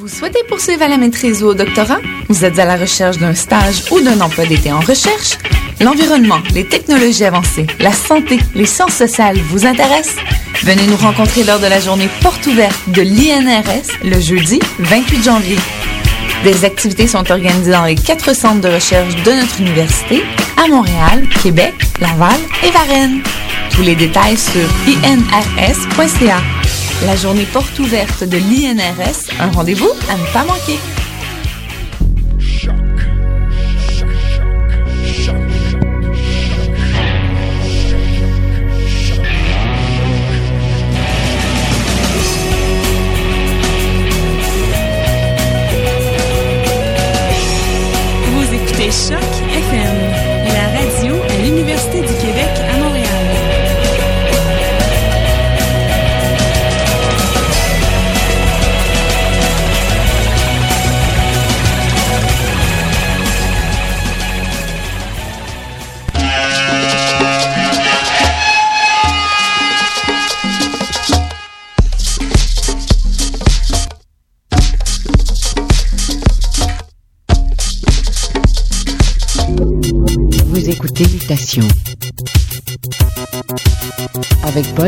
Vous souhaitez poursuivre à la maîtrise ou au doctorat? Vous êtes à la recherche d'un stage ou d'un emploi d'été en recherche? L'environnement, les technologies avancées, la santé, les sciences sociales vous intéressent? Venez nous rencontrer lors de la journée porte ouverte de l'INRS le jeudi 28 janvier. Des activités sont organisées dans les quatre centres de recherche de notre université à Montréal, Québec, Laval et Varennes. Tous les détails sur inrs.ca. La journée porte ouverte de l'INRS, un rendez-vous à ne pas manquer. Vous écoutez Choc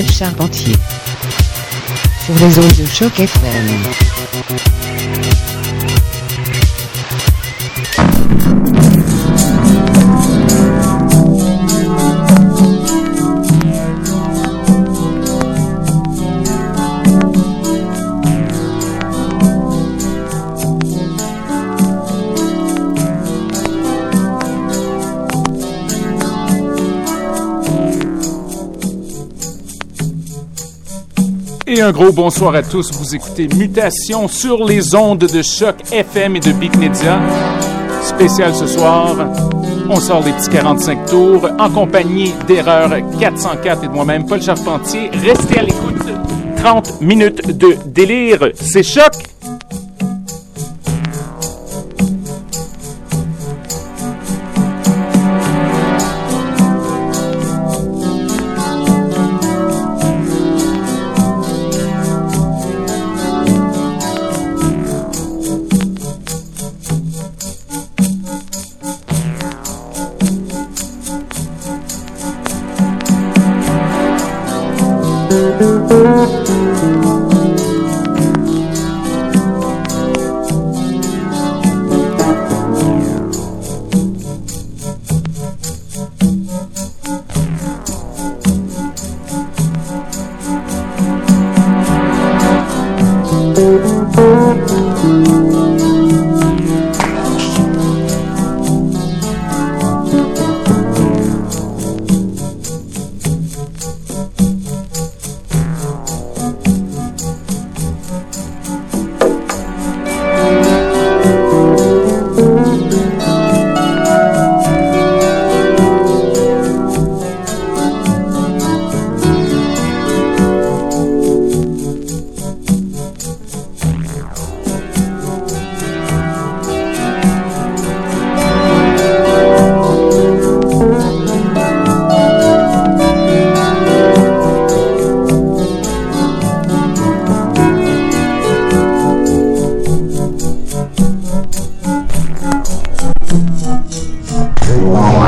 Charpentier sur les ondes de choc FM. Et un gros bonsoir à tous. Vous écoutez Mutation sur les ondes de choc FM et de Big Media. Spécial ce soir. On sort les petits 45 tours en compagnie d'Erreur 404 et de moi-même, Paul Charpentier. Restez à l'écoute. 30 minutes de délire. C'est choc. Wow.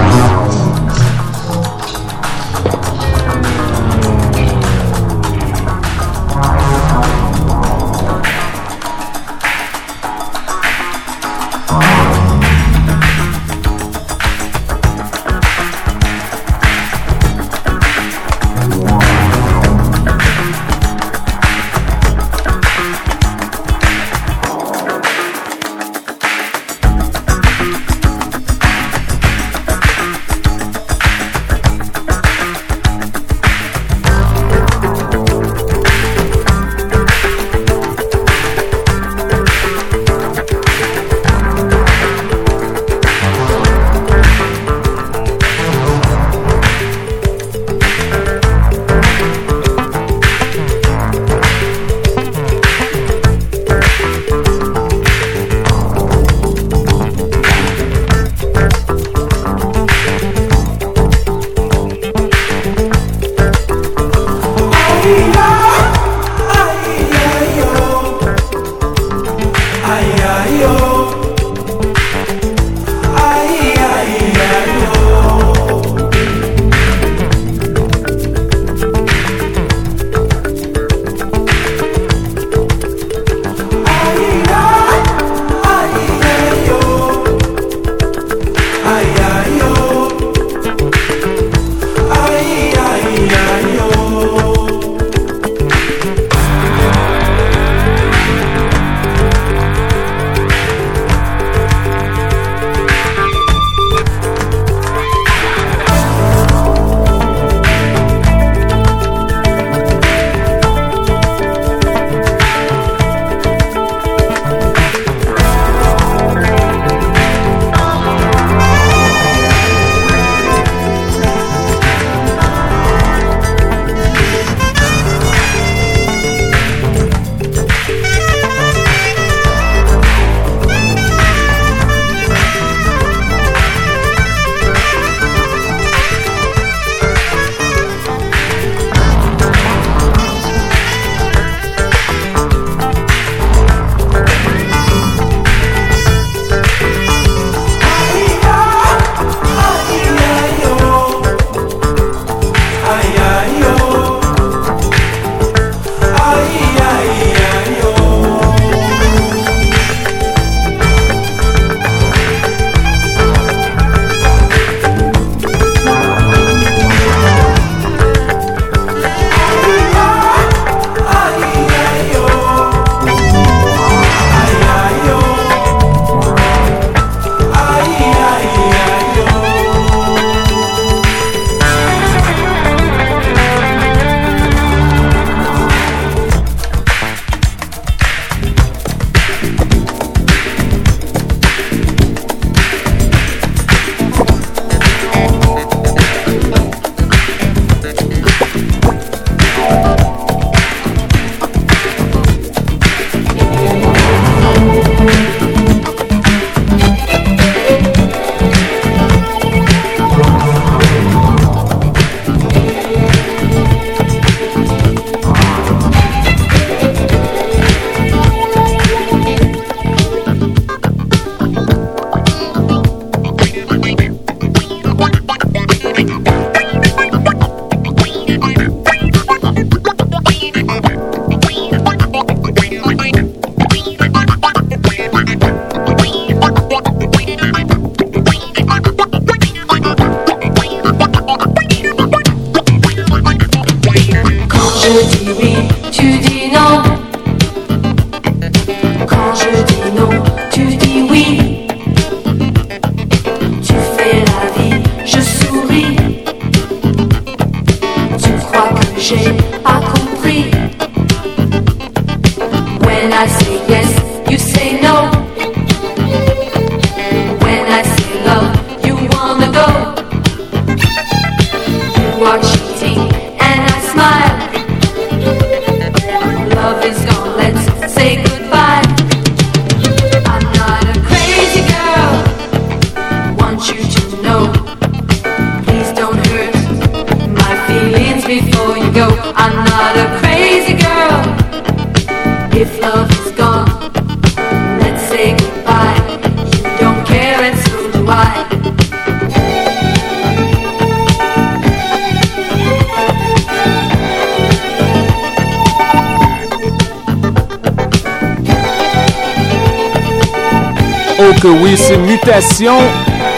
Oui, c'est Mutation,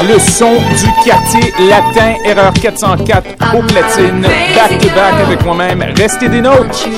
le son du quartier latin, erreur 404 au platine, back to back avec moi-même. Restez des nôtres.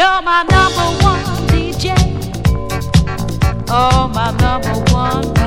You're my number one DJ. Oh, my number one.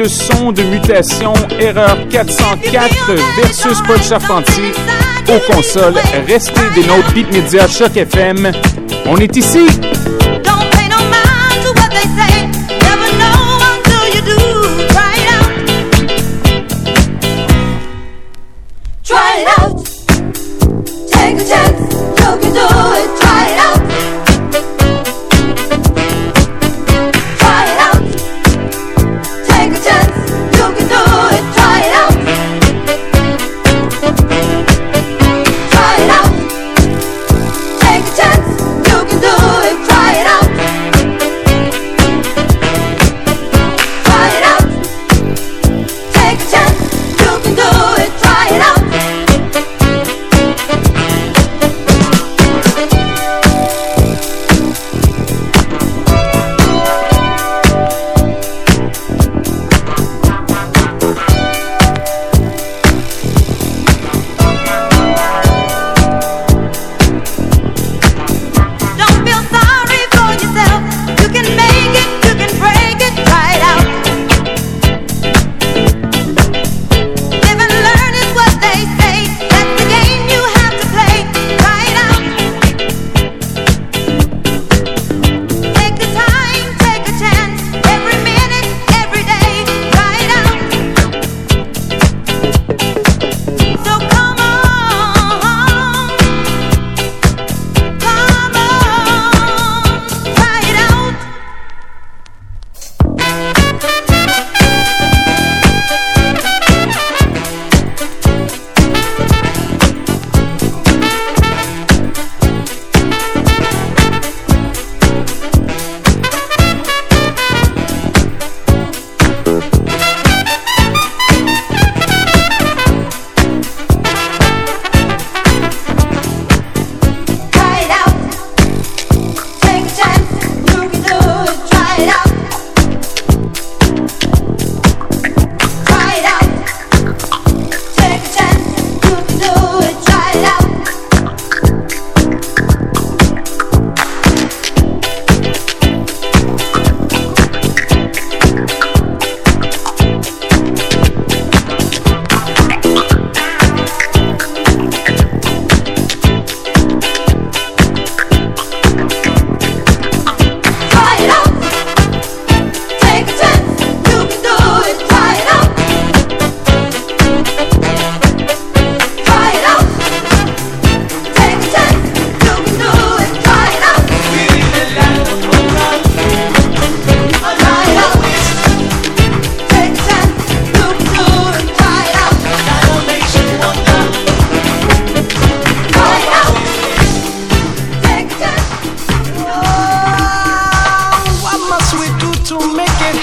Le son de mutation Erreur 404 versus Paul Charpentier aux consoles. Restez des notes Beat Media Choc FM. On est ici.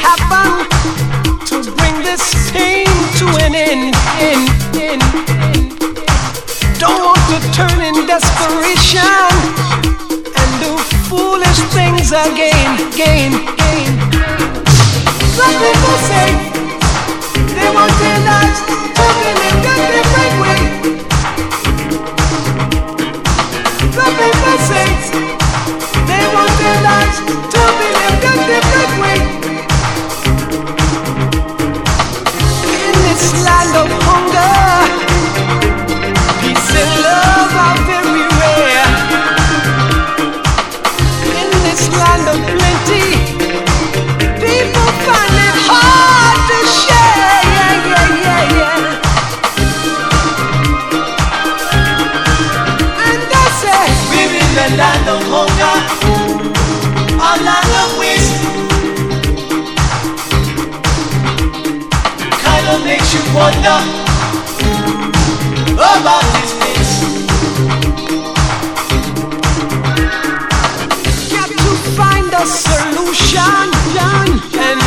happen to bring this pain to an end. end, end, Don't want to turn in desperation and do foolish things again, again, again. Some people say they want their lives. about this place. Got to find a solution, and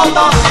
ọba.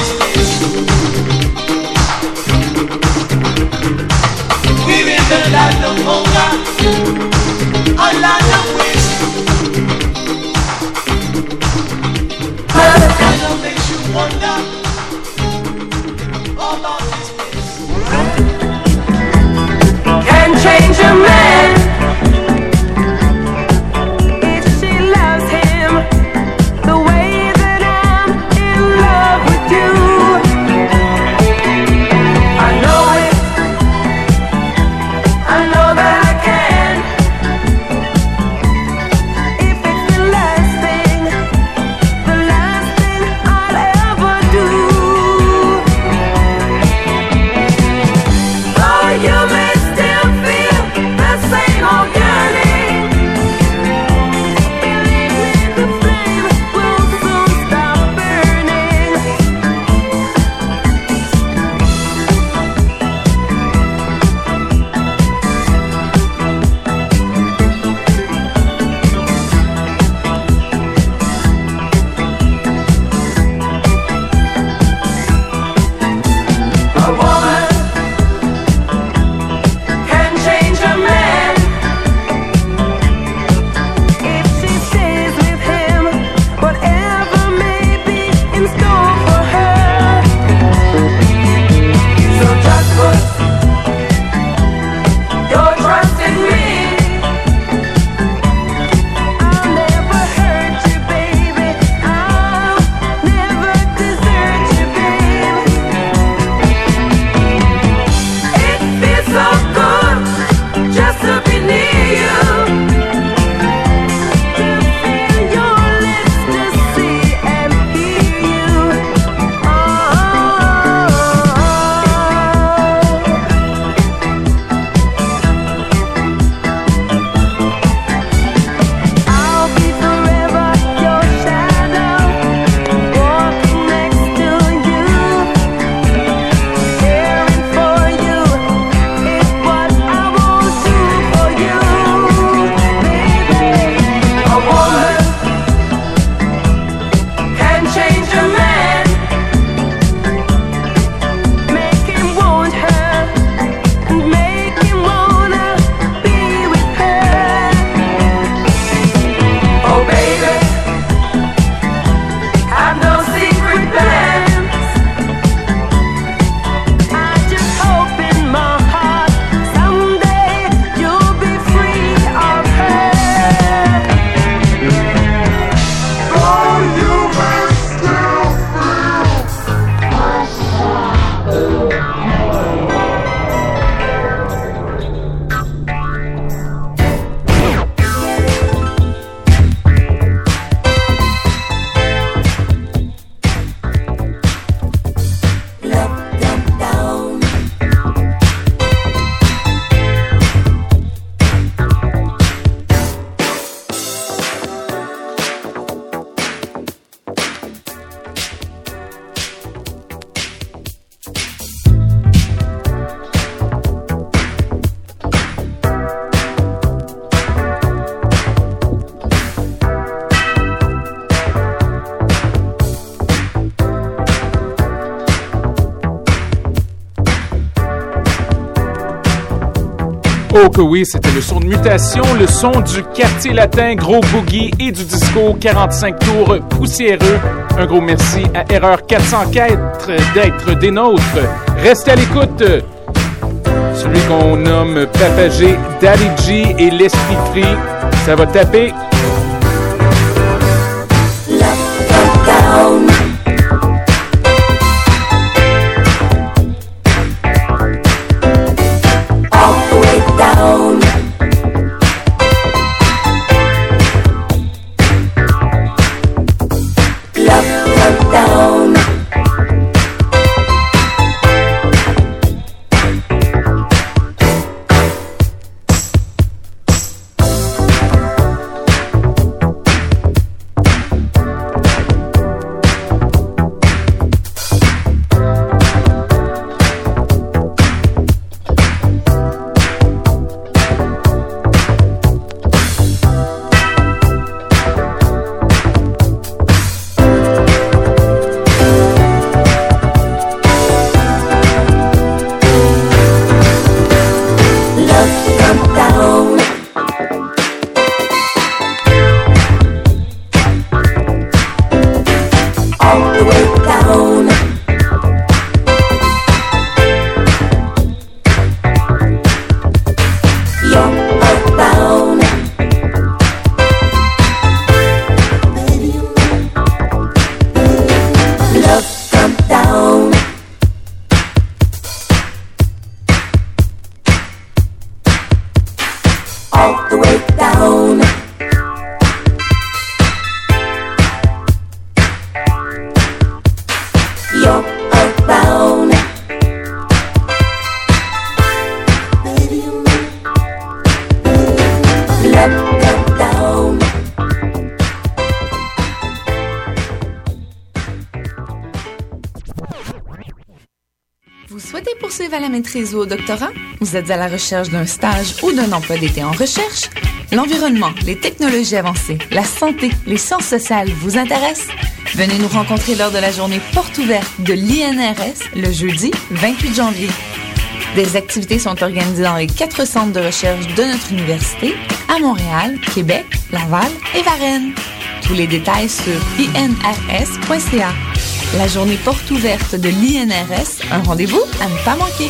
Oh que oui, c'était le son de mutation, le son du quartier latin, gros boogie et du disco 45 tours poussiéreux. Un gros merci à Erreur 404 d'être des nôtres. Restez à l'écoute. Celui qu'on nomme Papagé, Daddy G et l'Esprit Free. Ça va taper maîtrise ou au doctorat? Vous êtes à la recherche d'un stage ou d'un emploi d'été en recherche? L'environnement, les technologies avancées, la santé, les sciences sociales vous intéressent? Venez nous rencontrer lors de la journée porte ouverte de l'INRS le jeudi 28 janvier. Des activités sont organisées dans les quatre centres de recherche de notre université à Montréal, Québec, Laval et Varennes. Tous les détails sur inrs.ca. La journée porte ouverte de l'INRS, un rendez-vous à ne pas manquer.